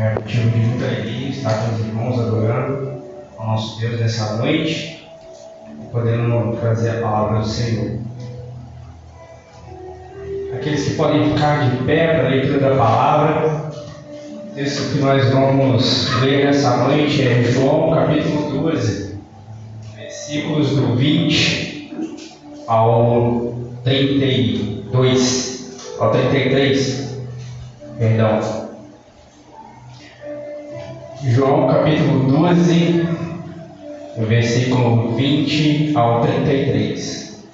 É motivo de muita alegria estar com os irmãos adorando ao nosso Deus nessa noite, podendo trazer a palavra do Senhor. Aqueles que podem ficar de pé para a leitura da palavra, o texto que nós vamos ler nessa noite é João capítulo 12, versículos do 20 ao 32, ao 33, perdão. João capítulo 12, versículo 20 ao 33.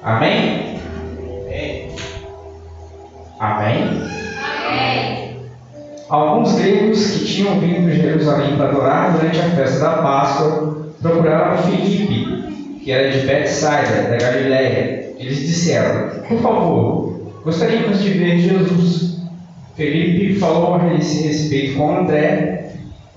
Amém? Amém. Amém? Amém. Alguns gregos que tinham vindo de Jerusalém para adorar durante a festa da Páscoa procuraram Filipe, que era de Betsaida, da Galiléia. Eles disseram: Por favor, gostaríamos de ver Jesus. Felipe falou a esse respeito com André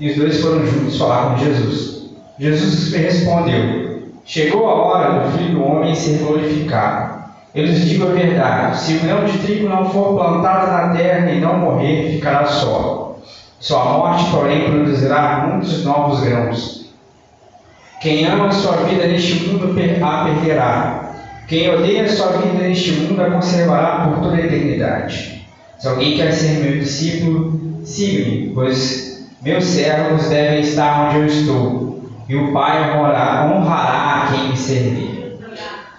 e os dois foram juntos falar com Jesus. Jesus respondeu: Chegou a hora do filho do homem ser glorificado. Eu lhes digo a verdade: se o grão de trigo não for plantado na terra e não morrer, ficará só. Sua morte, porém, produzirá muitos novos grãos. Quem ama sua vida neste mundo a perderá. Quem odeia sua vida neste mundo a conservará por toda a eternidade. Se alguém quer ser meu discípulo, siga-me, pois meus servos devem estar onde eu estou, e o Pai honrará a quem me servir.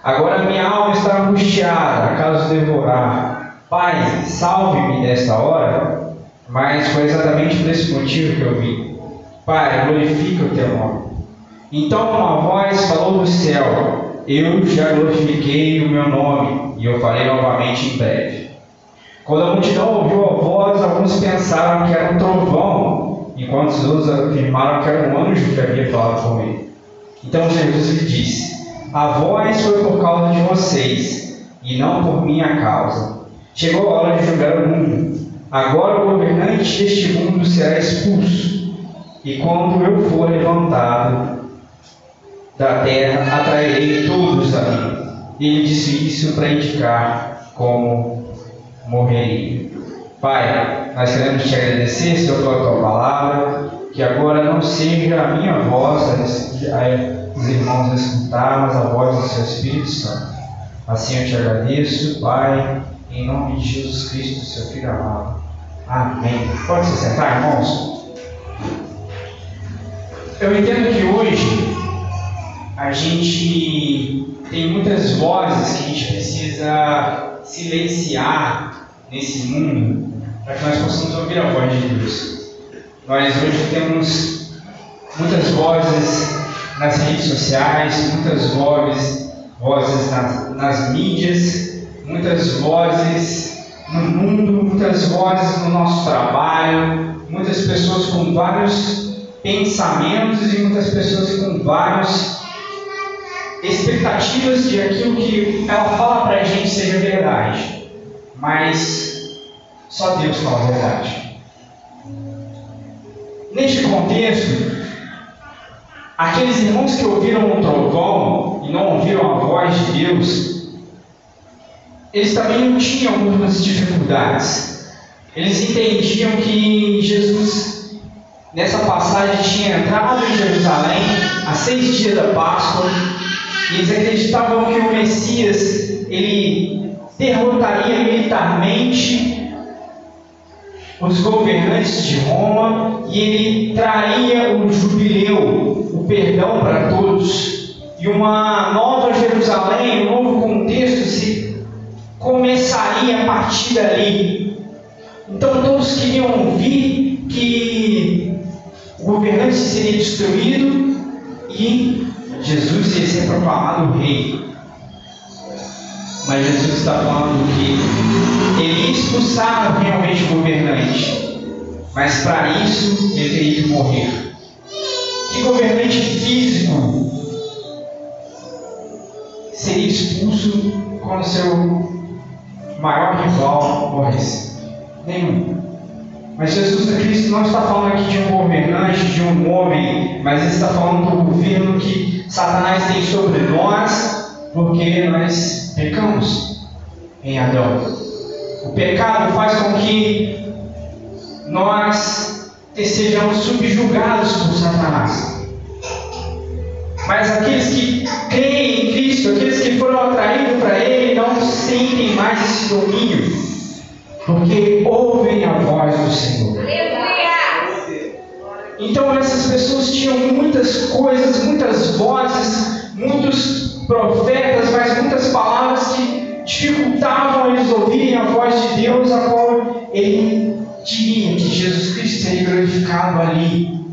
Agora minha alma está angustiada, acaso devorar. Pai, salve-me desta hora. Mas foi exatamente por esse motivo que eu vim. Pai, glorifica o teu nome. Então uma voz falou do céu: Eu já glorifiquei o meu nome, e eu farei novamente em breve. Quando a multidão ouviu a voz, alguns pensaram que era um trovão enquanto os outros afirmaram que era um anjo que havia falado com ele. Então Jesus lhe disse: A voz foi por causa de vocês, e não por minha causa. Chegou a hora de julgar o mundo. Agora o governante deste mundo será expulso. E quando eu for levantado da terra, atrairei todos a mim. Ele disse isso para indicar como morreria. Pai, nós queremos te agradecer, Senhor, pela tua palavra, que agora não seja a minha voz a os irmãos escutar, mas a voz do seu Espírito Santo. Assim eu te agradeço, Pai, em nome de Jesus Cristo, seu Filho amado. Amém. Pode se sentar, irmãos? Eu entendo que hoje a gente tem muitas vozes que a gente precisa silenciar nesse mundo para que nós possamos ouvir a voz de Deus. Nós hoje temos muitas vozes nas redes sociais, muitas vozes, vozes nas, nas mídias, muitas vozes no mundo, muitas vozes no nosso trabalho, muitas pessoas com vários pensamentos e muitas pessoas com várias expectativas de aquilo que ela fala para a gente seja verdade. Mas só Deus fala a verdade. Neste contexto, aqueles irmãos que ouviram o trovão e não ouviram a voz de Deus, eles também tinham algumas dificuldades. Eles entendiam que Jesus, nessa passagem, tinha entrado em Jerusalém há seis dias da Páscoa, e eles acreditavam que o Messias ele derrotaria militarmente os governantes de Roma e ele traria o jubileu, o perdão para todos, e uma nova Jerusalém, um novo contexto se começaria a partir dali. Então todos queriam ouvir que o governante seria destruído e Jesus ia ser proclamado rei. Mas Jesus está falando que ele expulsaram realmente o governante. Mas para isso ele teria que morrer. Que governante físico seria expulso quando seu maior rival morresse? Nenhum. Mas Jesus Cristo não está falando aqui de um governante, de um homem, mas ele está falando do governo que Satanás tem sobre nós, porque nós pecamos em Adão. O pecado faz com que nós sejamos subjugados por Satanás. Mas aqueles que creem em Cristo, aqueles que foram atraídos para Ele, não sentem mais esse domínio, porque ouvem a voz do Senhor. Então essas pessoas tinham muitas coisas, muitas vozes, muitos profetas, mas muitas palavras que dificultavam eles ouvirem a voz de Deus, a qual ele diria que Jesus Cristo seria glorificado ali.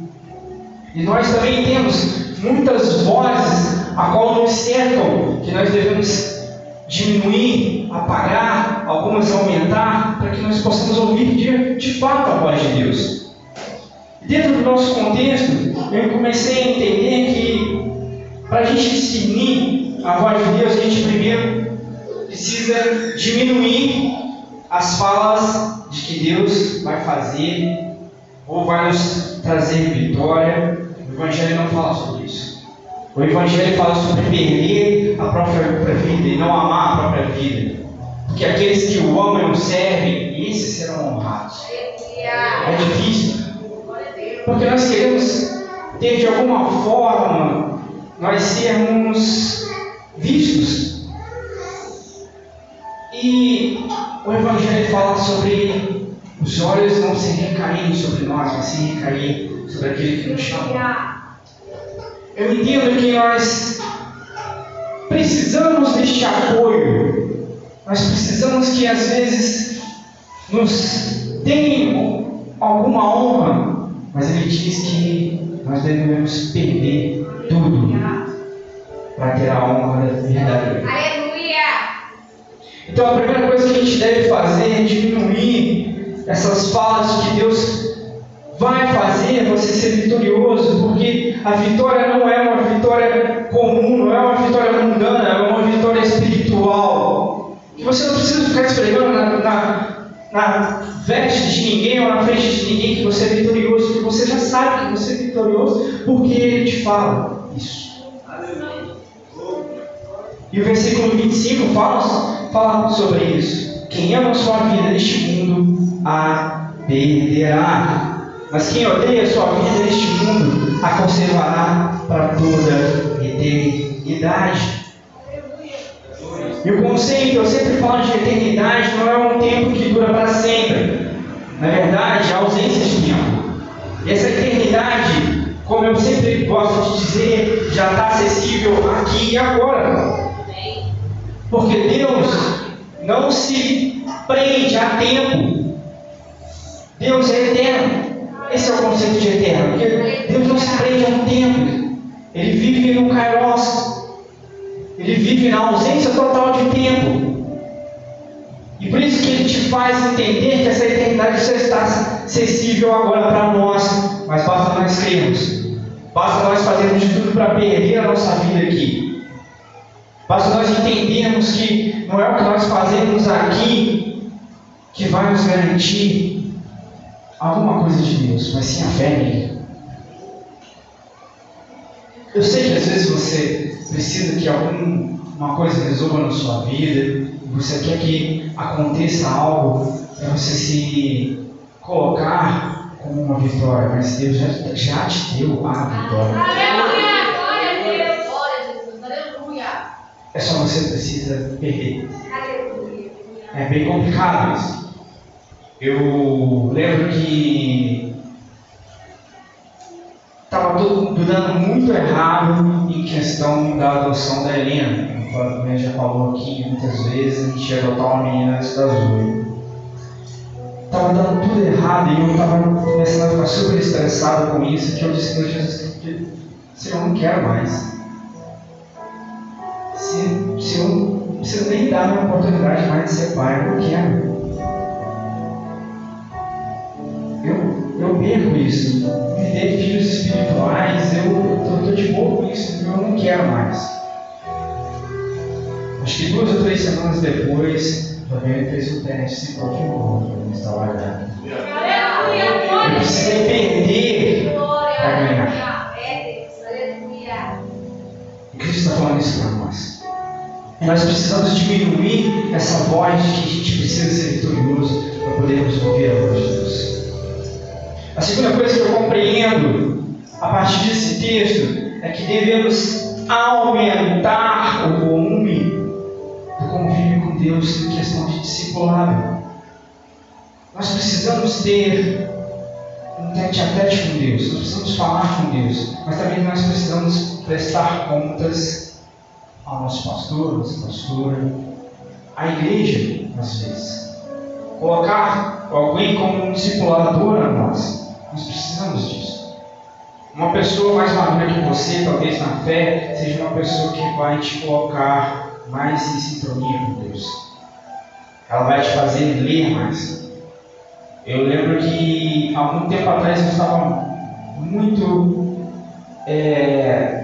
E nós também temos muitas vozes a qual nos cercam, que nós devemos diminuir, apagar, algumas aumentar, para que nós possamos ouvir de, de fato a voz de Deus. Dentro do nosso contexto, eu comecei a entender que para a gente discernir a voz de Deus, a gente primeiro precisa diminuir as falas de que Deus vai fazer ou vai nos trazer vitória. O Evangelho não fala sobre isso. O Evangelho fala sobre perder a própria vida e não amar a própria vida. Porque aqueles que o amam e o servem, esses serão honrados. É difícil. Porque nós queremos ter de alguma forma, nós sermos vistos. E o Evangelho fala sobre os olhos não se recaírem sobre nós, mas se recair sobre aquele que nos chama. Eu entendo que nós precisamos deste apoio. Nós precisamos que às vezes nos tenham alguma honra mas ele diz que nós devemos perder tudo para ter a honra verdadeira. Então a primeira coisa que a gente deve fazer é diminuir essas falas de que Deus vai fazer você ser vitorioso, porque a vitória não é uma vitória comum, não é uma vitória mundana, é uma vitória espiritual. Que você não precisa ficar esfregando na, na na veste de ninguém ou na frente de ninguém que você é vitorioso, que você já sabe que você é vitorioso, porque ele te fala isso. E o versículo 25 fala, fala sobre isso. Quem ama sua vida neste mundo a perderá. Mas quem odeia sua vida neste mundo a conservará para toda eternidade. E o conceito, eu sempre falo de eternidade, não é um tempo que dura para sempre. Na verdade, a ausência de tempo. Essa eternidade, como eu sempre gosto de dizer, já está acessível aqui e agora. Porque Deus não se prende a tempo. Deus é eterno. Esse é o conceito de eterno. Porque Deus não se prende a um tempo. Ele vive no kairos, ele vive na ausência total de tempo. E por isso que ele te faz entender que essa eternidade já está acessível agora para nós, mas basta nós crermos. Basta nós fazermos de tudo para perder a nossa vida aqui. Basta nós entendermos que não é o que nós fazemos aqui que vai nos garantir alguma coisa de Deus, mas sim a fé nele. Eu sei que às vezes você precisa que alguma coisa resolva na sua vida, você quer que aconteça algo para você se colocar como uma vitória, mas Deus já, já te deu a vitória. Aleluia! Glória a Deus! Glória a Jesus! Aleluia! É só você precisa perder. É bem complicado isso. Eu lembro que estava tudo dando muito errado em questão da adoção da Helena. Como a já falou aqui muitas vezes, a gente ia adotar uma menina antes das oito. Estava dando tudo errado e eu estava começando a ficar super estressado com isso, que eu disse para Jesus, se eu não quero mais. Se, se, eu, se eu nem dá uma oportunidade mais de ser pai, eu não quero. Eu, eu perco isso. Me filhos espirituais, eu estou de boa com isso, eu não quero mais. Acho que duas ou três semanas depois, também fez um teste se confirmou mim estar guardado. Eu precisei perder para ganhar. E Cristo está falando isso para nós. Nós precisamos diminuir essa voz que a gente precisa ser vitorioso para podermos ouvir a voz de Deus. A segunda coisa que eu compreendo a partir desse texto é que devemos aumentar o volume do convívio com Deus em questão de discipulado. Nós precisamos ter um tete a tete com Deus, nós precisamos falar com Deus, mas também nós precisamos prestar contas ao nosso pastor, nossa pastora, à igreja, às vezes. Colocar alguém como um discipulador a nós. Nós precisamos disso. Uma pessoa mais madura que você, talvez na fé, seja uma pessoa que vai te colocar mais em sintonia com Deus. Ela vai te fazer ler mais. Eu lembro que há muito tempo atrás eu estava muito é,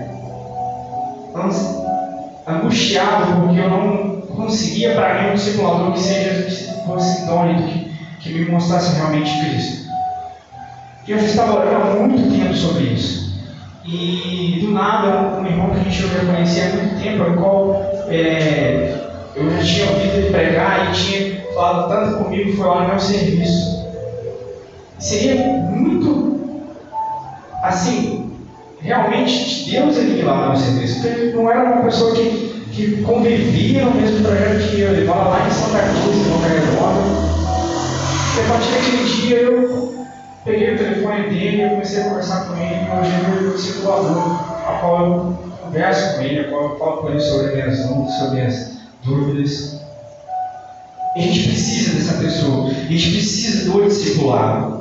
angustiado porque eu não conseguia para mim um discipulador que seja fosse idôneo, que, que me mostrasse realmente Cristo. E eu já estava orando há muito tempo sobre isso. E do nada, um irmão que a gente não conhecia há muito tempo, ao qual é, eu já tinha ouvido ele pregar e tinha falado tanto comigo, foi no meu serviço. Seria muito, assim, realmente de Deus ele lá no serviço. Porque ele não era uma pessoa que, que convivia no mesmo projeto que eu. Ele estava lá em Santa Cruz, em Nova. E a partir daquele dia eu peguei o telefone dele e comecei a conversar com ele. É meu discipulador, a qual eu converso com ele, a qual eu falo com ele sobre as minhas dúvidas, sobre as dúvidas. A gente precisa dessa pessoa. A gente precisa do discipulado.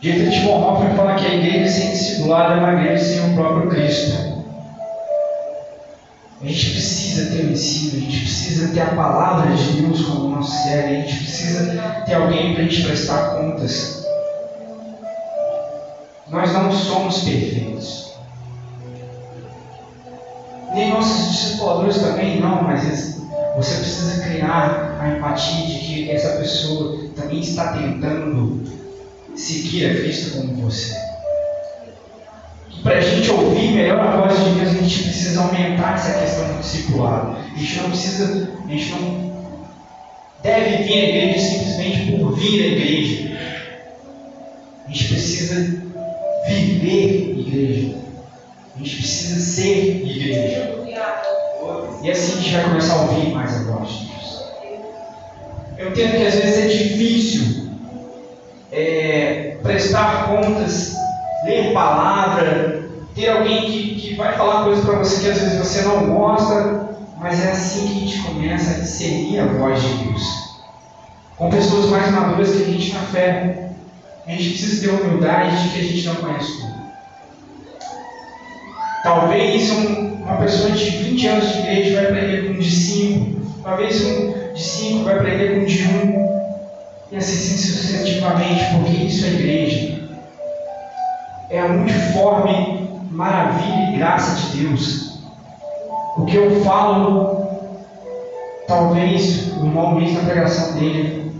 Dietrich Bonhoeffer fala que a igreja sem discipulado é uma igreja sem o próprio Cristo. A gente precisa ter o ensino, a gente precisa ter a palavra de Deus como nosso ser, a gente precisa ter alguém para a gente prestar contas. Nós não somos perfeitos. Nem nossos discipuladores também não, mas você precisa criar a empatia de que essa pessoa também está tentando seguir a Cristo como você. Para a gente ouvir melhor a voz de Deus, a gente precisa aumentar essa questão do discipulado. A gente não precisa, a gente não deve vir à igreja simplesmente por vir à igreja. A gente precisa viver igreja. A gente precisa ser igreja. E assim a gente vai começar a ouvir mais a voz de Deus. Eu entendo que às vezes é difícil é, prestar contas, ler palavra, ter alguém que, que vai falar coisas para você que às vezes você não gosta, mas é assim que a gente começa a discernir a voz de Deus. Com pessoas mais maduras que a gente na fé, a gente precisa ter humildade de que a gente não conhece tudo. Talvez um, uma pessoa de 20 anos de igreja vai aprender com um de 5, talvez um de 5 vai aprender com um de 1. Um, e assim sucessivamente, porque isso é igreja. É a multiforme maravilha e graça de Deus. O que eu falo, talvez Luiz na pregação dele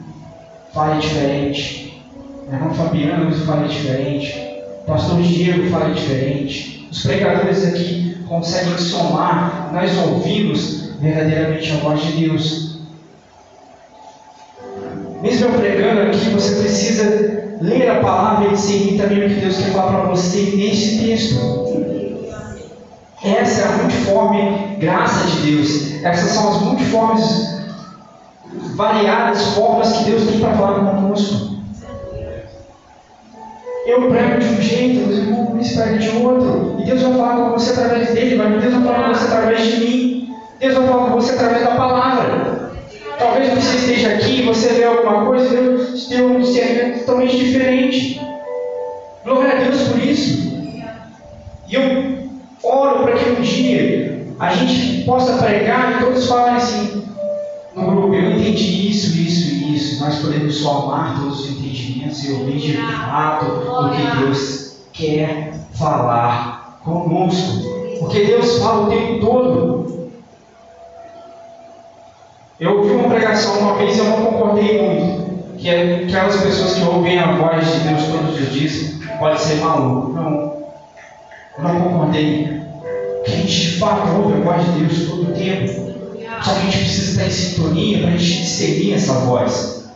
fale diferente. O irmão Fabiano fale diferente. O pastor Diego fale diferente. Os pregadores aqui conseguem somar. Nós ouvimos verdadeiramente a voz de Deus. Mesmo eu pregando aqui, você precisa ler a palavra e discernir também o que Deus quer falar para você neste texto. Essa é a multiforme graça de Deus. Essas são as multiformes, variadas formas que Deus tem para falar conosco. Eu prego de um jeito, os irmãos pregam de outro. E Deus vai falar com você através dele, mas Deus vai falar com você através de mim. Deus vai falar com você através da palavra. Talvez você esteja aqui e você vê alguma coisa e Deus tem um discernimento totalmente diferente. Glória a Deus por isso. E eu oro para que um dia a gente possa pregar e todos falem assim, no grupo, eu entendi isso, isso e isso. Nós podemos somar todos os entendimentos e ouvir de fato o que Deus quer falar conosco. Porque Deus fala o tempo todo. Eu ouvi uma pregação uma vez e eu não concordei muito. Que é aquelas pessoas que ouvem a voz de Deus todos os dias pode ser maluco. Não. Eu não concordei. Que a gente de fato ouve a voz de Deus todo o tempo. Só que a gente precisa estar em sintonia para a gente discernir essa voz.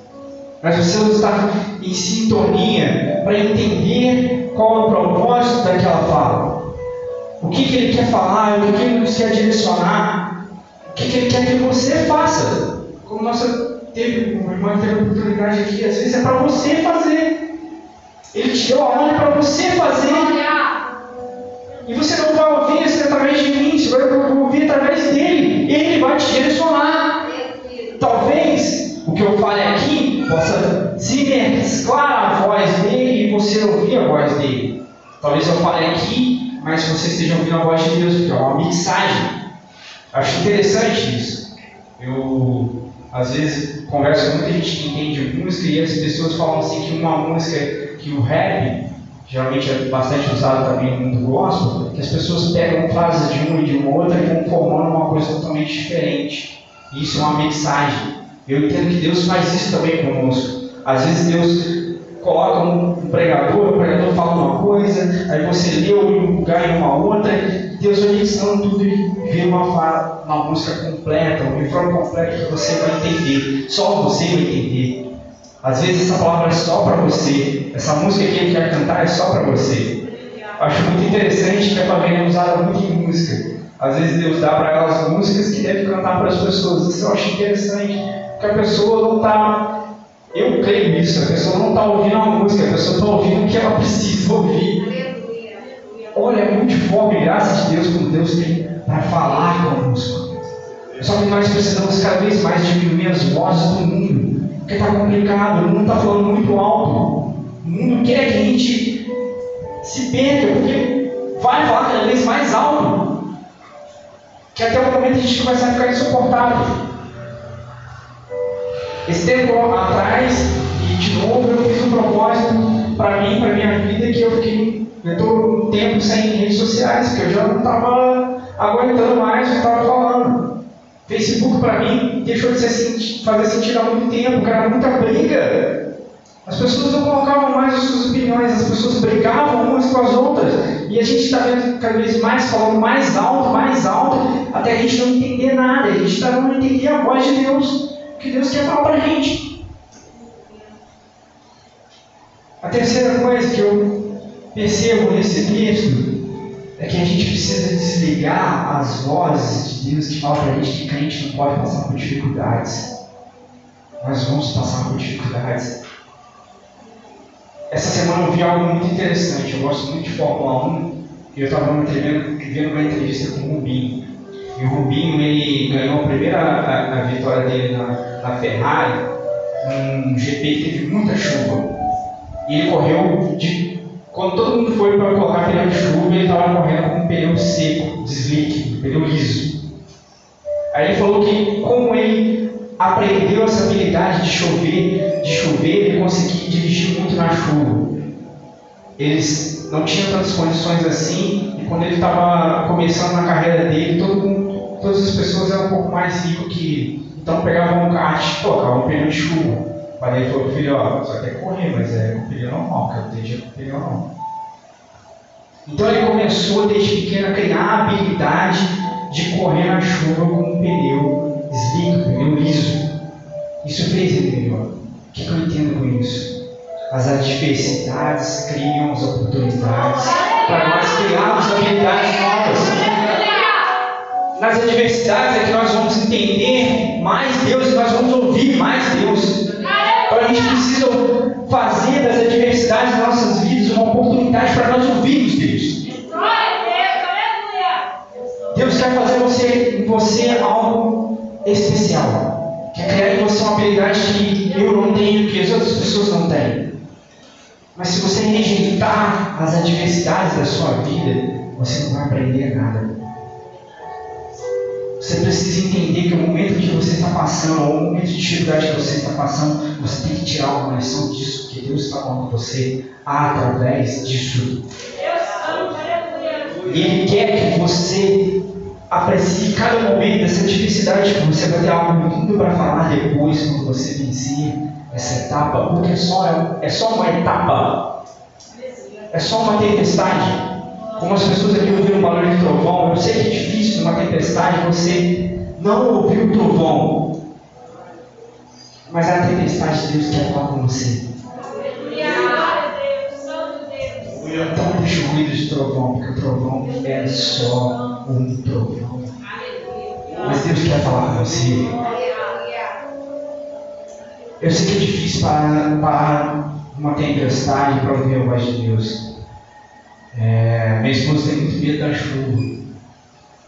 Nós precisamos estar em sintonia para entender qual é o propósito daquela fala. O que, que ele quer falar, o que, que ele nos quer direcionar, o que, que ele quer que você faça. Como nossa teve, uma irmã teve a oportunidade aqui, às vezes é para você fazer. Ele te deu a ordem para você fazer. E você não vai ouvir isso através de mim, você vai ouvir através dele. Ele vai te direcionar. Talvez o que eu fale aqui possa se mesclar a voz dele e você ouvir a voz dele. Talvez eu fale aqui, mas você esteja ouvindo a voz de Deus, porque é uma mixagem. Acho interessante isso. Eu, às vezes, converso com muita gente que entende música e as pessoas falam assim que uma música, que o rap, geralmente é bastante usado também no mundo gospel, que as pessoas pegam frases de uma e de uma outra e vão formando uma coisa totalmente diferente. E isso é uma mensagem. Eu entendo que Deus faz isso também conosco. Às vezes Deus coloca um pregador, o pregador fala uma coisa, aí você lê um lugar em uma outra, Deus vai ensinando tudo e vê uma, uma música completa, um refrão completo que você vai entender. Só você vai entender. Às vezes essa palavra é só para você. Essa música que ele quer cantar é só para você. Acho muito interessante que a família é usada muito em música. Às vezes Deus dá para elas músicas que deve cantar para as pessoas. Isso eu acho interessante. Porque a pessoa não está. Eu creio nisso. A pessoa não está ouvindo a música, a pessoa está ouvindo o que ela precisa ouvir. Olha, muito forte, graças a Deus, como Deus tem para falar conosco. Só que nós precisamos cada vez mais diminuir as vozes do mundo. Porque está complicado, o mundo está falando muito alto. O mundo quer que a gente se perca, porque vai falar cada vez mais alto. Que até o momento a gente começa a ficar insuportável. Esse tempo atrás, e de novo, eu fiz um propósito para mim, para minha vida, que eu fiquei. Estou tempo sem redes sociais, porque eu já não estava aguentando mais o que estava falando. Facebook para mim deixou de ser, fazer sentido há muito tempo, era muita briga. As pessoas não colocavam mais as suas opiniões, as pessoas brigavam umas com as outras. E a gente está vendo cada vez mais falando mais alto, mais alto, até a gente não entender nada. A gente está não entender a voz de Deus, que Deus quer falar para a gente. A terceira coisa que eu percebo nesse texto é que a gente precisa desligar as vozes de Deus que falam para a gente que crente não pode passar por dificuldades. Nós vamos passar por dificuldades. Essa semana eu vi algo muito interessante. Eu gosto muito de Fórmula 1 e eu estava vendo uma entrevista com o Rubinho. E o Rubinho ele ganhou a primeira a, a vitória dele na, na Ferrari, um GP que teve muita chuva. E ele correu de quando todo mundo foi para colocar pneu de chuva, ele estava correndo com um pneu seco, deslíquido, pneu liso. Aí ele falou que como ele aprendeu essa habilidade de chover, de chover, ele conseguia dirigir muito na chuva. Eles não tinham tantas condições assim, e quando ele estava começando na carreira dele, todo mundo, todas as pessoas eram um pouco mais ricas que ele. Então pegavam um kart e colocavam um pneu de chuva. Ele falou, filho, ó, só quer correr, mas é pneu normal, quero ter dia com pneu não. Então ele começou desde pequeno a criar a habilidade de correr na chuva com um pneu slick, pneu liso. Isso fez ele melhor. O que, que eu entendo com isso? As adversidades criam as oportunidades para nós criarmos habilidades novas. Nas adversidades é que nós vamos entender mais Deus e nós vamos ouvir mais Deus. Então a gente precisa fazer das adversidades das nossas vidas uma oportunidade para nós ouvirmos Deus. Deus quer fazer você, em você algo especial. Quer criar em você uma habilidade que eu não tenho, que as outras pessoas não têm. Mas se você rejeitar as adversidades da sua vida, você não vai aprender nada. Você precisa entender passando, ou momento de dificuldade que você está passando, você tem que tirar uma lição disso, que Deus está falando com você através disso. E Ele quer que você aprecie cada momento dessa dificuldade, que você vai ter algo lindo para falar depois, quando você vencer essa etapa, porque é só, é só uma etapa, é só uma tempestade. Como as pessoas aqui ouviram o barulho de trovão, eu sei que é difícil numa tempestade você não ouvir o trovão. Mas a tempestade de Deus quer falar com você. Então deixa o ruído de trovão, porque o trovão é só um trovão. Mas Deus quer falar com você. Eu sei que é difícil parar, parar uma tempestade para ouvir a voz de Deus. É, minha esposa tem muito medo da chuva.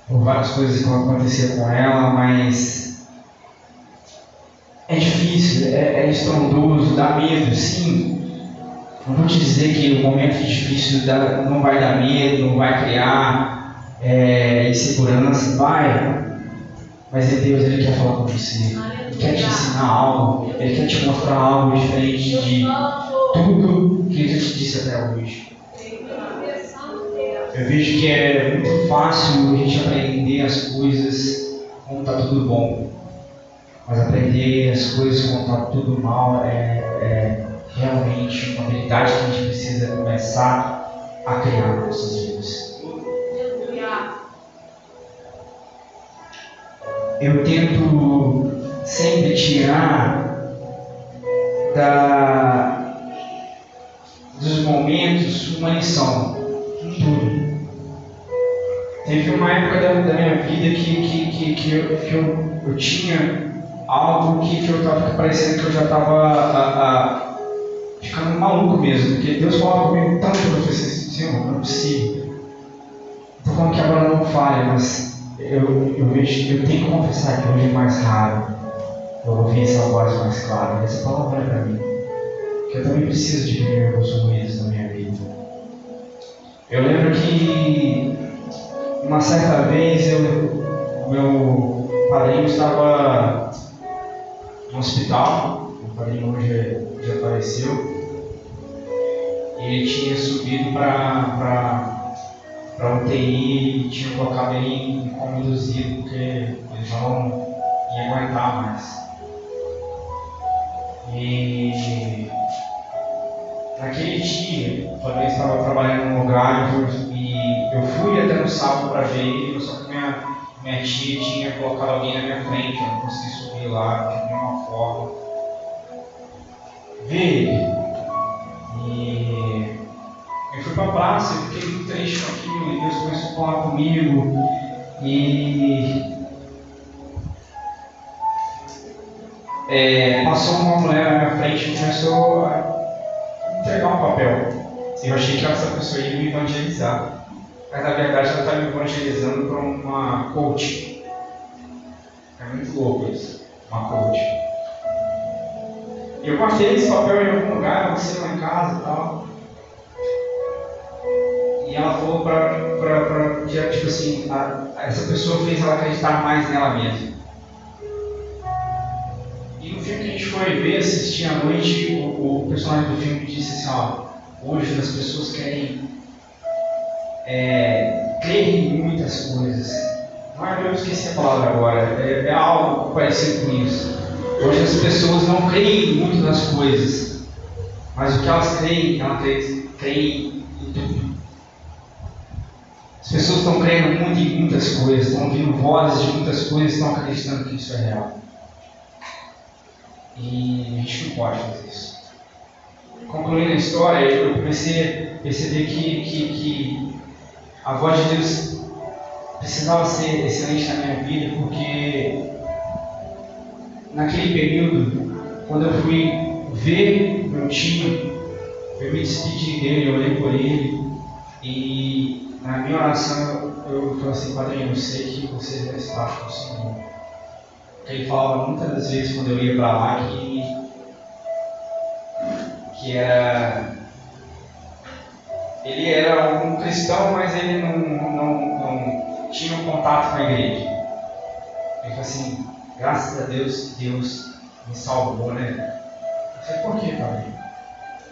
Por várias coisas que vão acontecer com ela, mas é difícil, é, é estrondoso, dá medo, sim. Não vou te dizer que o momento difícil dá, não vai dar medo, não vai criar é, insegurança, vai. Mas é Deus, Ele quer falar com você. Ele quer te ensinar algo. Ele quer te mostrar algo diferente de tudo que Ele te disse até hoje. Eu vejo que é muito fácil a gente aprender as coisas quando está tudo bom. Mas aprender as coisas está tudo mal é, é realmente uma habilidade que a gente precisa começar a criar nas nossas vidas. Eu tento sempre tirar da, dos momentos uma lição tudo. Teve uma época da, da minha vida que, que, que, que, eu, que eu, eu tinha algo que, eu estava parecendo que eu já estava ficando maluco mesmo, porque Deus fala comigo tanto que eu falei assim, Senhor, não é possível. Estou falando que agora não falha, mas eu, eu vejo, eu tenho que confessar que hoje é mais raro eu ouvir essa voz mais clara, essa palavra é para mim. Que eu também preciso diminuir alguns ruídos na minha vida. Eu lembro que uma certa vez eu, meu padrinho estava no hospital, meu padrinho hoje já faleceu, ele tinha subido para UTI e tinha colocado ele em coma induzido, porque ele não ia aguentar mais. E naquele dia, eu estava trabalhando num lugar e eu fui até no sábado para ver ele, só que minha, minha tia tinha colocado alguém na minha frente, eu não consegui subir lá de nenhuma forma. Ele. E eu fui para a praça, eu fiquei muito triste com aquilo, e Deus começou a falar comigo. E é, passou uma mulher na minha frente e começou a entregar um papel. Eu achei que essa pessoa ia me evangelizar. Mas na verdade ela está me evangelizando para uma coach. É muito louco isso. Uma coach. Eu guardei esse papel em algum lugar, você lá em casa e tal. E ela falou para tipo assim, a, essa pessoa fez ela acreditar mais nela mesma. E no filme que a gente foi ver, assistir à noite, o, o personagem do filme disse assim, ó, hoje as pessoas querem é, crer em muitas coisas. Mas eu esqueci a palavra agora, é, é algo parecido com isso. Hoje as pessoas não creem muito nas coisas, mas o que elas creem, elas creem em tudo. As pessoas estão crendo muito em muitas coisas, estão ouvindo vozes de muitas coisas, estão acreditando que isso é real. E a gente não pode fazer isso. Concluindo a história, eu comecei a perceber que, que, que a voz de Deus precisava ser excelente na minha vida, porque naquele período, quando eu fui ver meu tio, eu me despedi dele, eu olhei por ele e na minha oração eu falei assim, Padrinho, eu sei que você já está com o Senhor. Ele falava muitas das vezes quando eu ia para lá que, que era. Ele era um cristão, mas ele não, não, não tinha um contato com a igreja. Ele falou assim, Graças a Deus, Deus me salvou, né? Eu falei, por que, pai?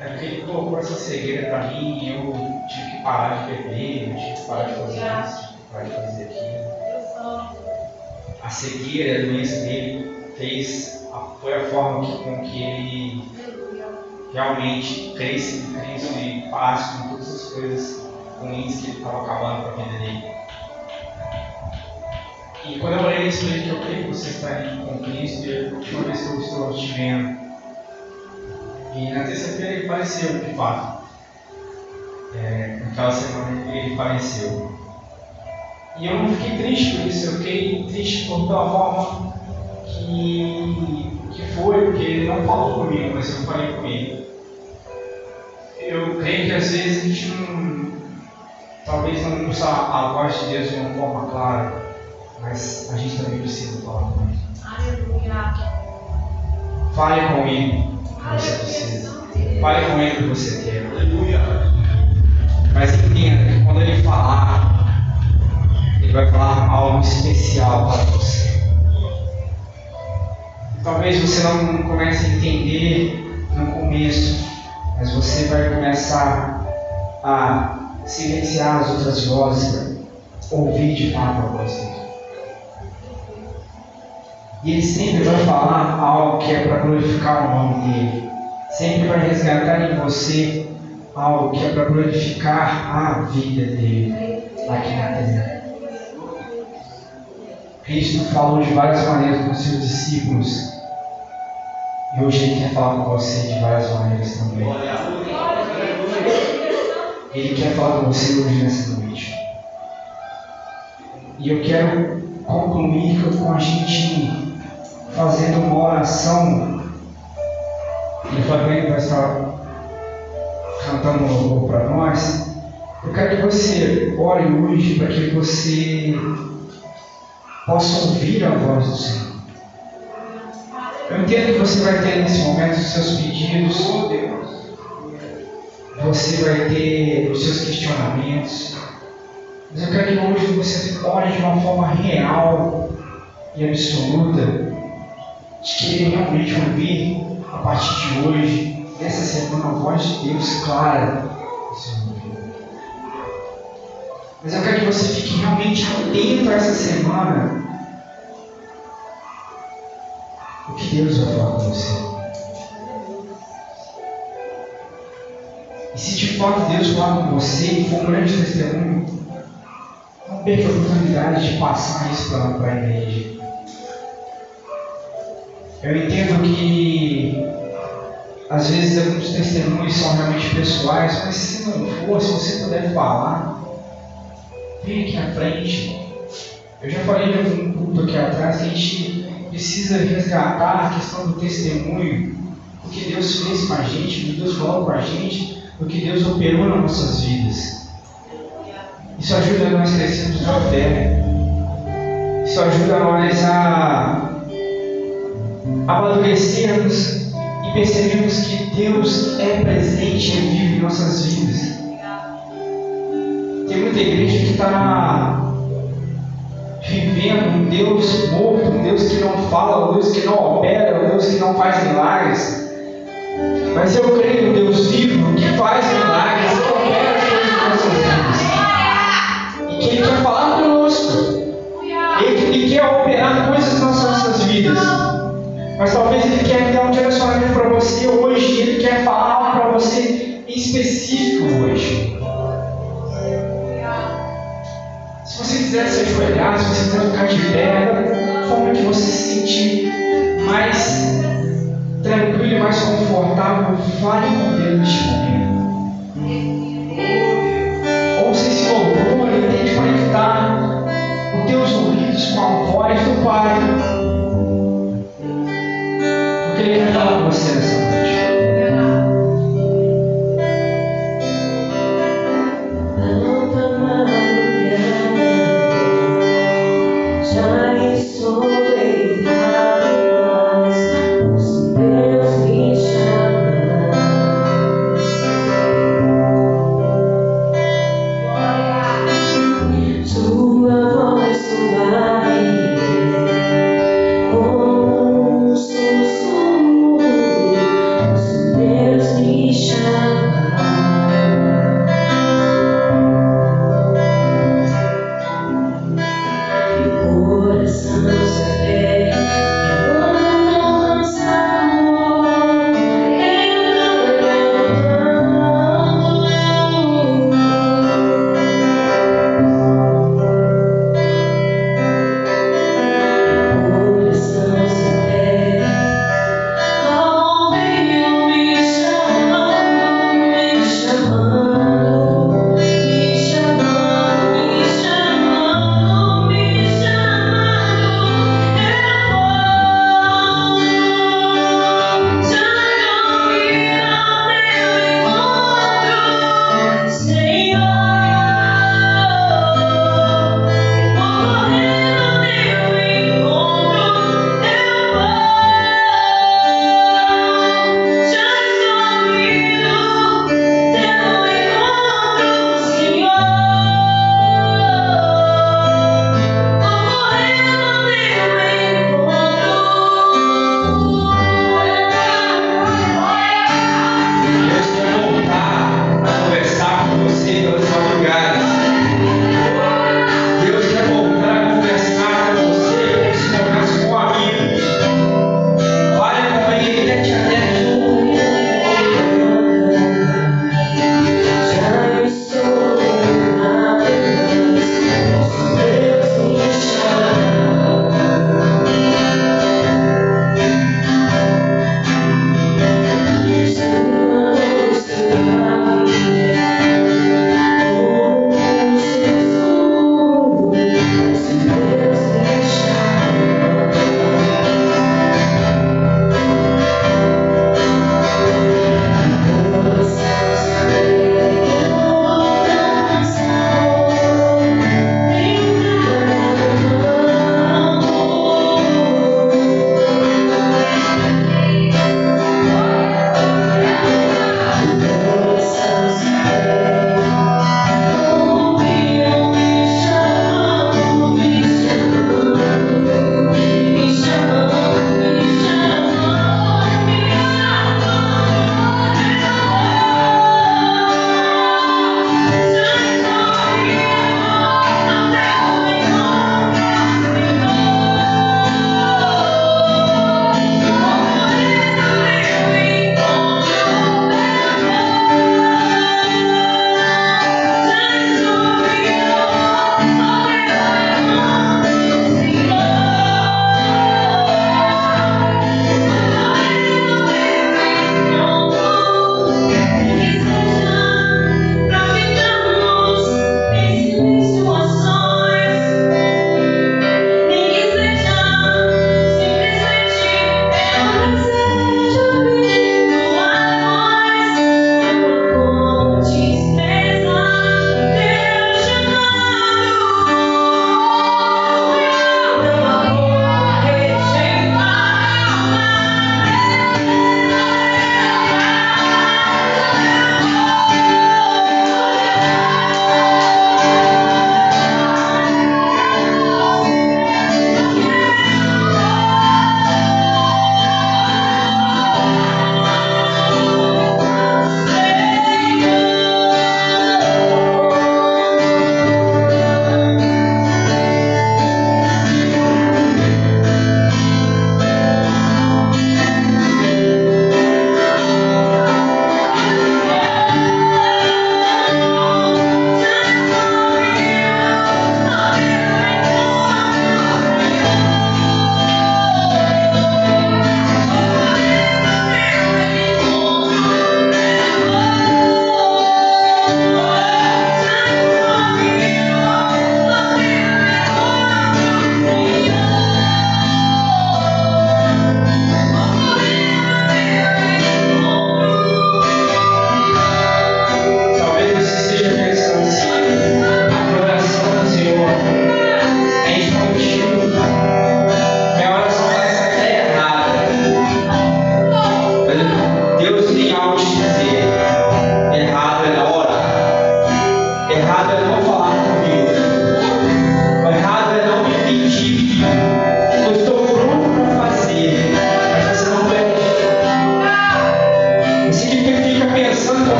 É porque ele colocou essa cegueira para mim e eu tive que parar de beber, eu tive que parar de fazer isso, tive que parar de fazer aquilo. A cegueira, a doença dele, fez, foi a forma que, com que ele realmente cresce Cristo e passe com todas as coisas ruins que ele estava acabando com a vida dele. E quando eu orei isso, eu eu creio que você está indo com Cristo e a última vez que eu estou te vendo. E na terça-feira ele faleceu, de fato. É, naquela semana ele faleceu. E eu não fiquei triste por isso, eu fiquei triste por pela forma que, que foi, porque ele não falou comigo, mas eu falei comigo. Eu creio que às vezes a gente não, talvez não usa a voz de Deus de uma forma clara, mas a gente também precisa falar com ele. Aleluia. Fale com ele que você precisa. Fale com ele que você quer. Aleluia. Mas entenda que quando ele falar, ele vai falar algo especial para você. Talvez você não comece a entender no começo, mas você vai começar a silenciar as outras vozes para ouvir de fato a voz dele. E ele sempre vai falar algo que é para glorificar o nome dele. Sempre vai resgatar em você algo que é para glorificar a vida dele aqui na terra. Cristo falou de várias maneiras com seus discípulos. E hoje Ele quer falar com você de várias maneiras também. Ele quer falar com você hoje nessa noite. E eu quero concluir com a gente fazendo uma oração. E o Fabrício vai estar cantando um louvor para nós. Eu quero que você ore hoje para que você possa ouvir a voz do Senhor. Eu entendo que você vai ter nesse momento os seus pedidos, você vai ter os seus questionamentos, mas eu quero que hoje você ore de uma forma real e absoluta, de querer realmente ouvir a partir de hoje, dessa semana, a voz de Deus clara. Mas eu quero que você fique realmente atento a essa semana que Deus vai falar com você. E se de fato Deus falar com você e for um grande testemunho, não perca a oportunidade de passar isso para a igreja. Eu entendo que às vezes alguns testemunhos são realmente pessoais, mas se não for, se você puder falar, vem aqui à frente. Eu já falei de algum culto aqui atrás que a gente precisa resgatar a questão do testemunho, o que Deus fez com a gente, o que Deus falou com a gente, o que Deus operou nas nossas vidas. Isso ajuda nós crescermos na fé. Isso ajuda nós a amadurecermos e percebermos que Deus é presente e vive em nossas vidas. Tem muita igreja que está vivendo um Deus morto, um Deus que não fala, um Deus que não opera, um Deus que não faz milagres. Mas eu creio no Deus vivo que faz milagres, que opera as coisas em nossas vidas. E que Ele quer falar conosco. Ele, ele quer operar coisas nas nossas vidas. Mas talvez Ele quer dar um direcionamento para você hoje. Ele quer falar para você em específico hoje. Se você quiser se ajoelhar, se você quiser ficar de pé, forma que você se sentir mais tranquilo e mais confortável, fale com Deus neste momento. Ou se esse louvor ele conectar os teus ouvidos com a voz do Pai. ya hizo.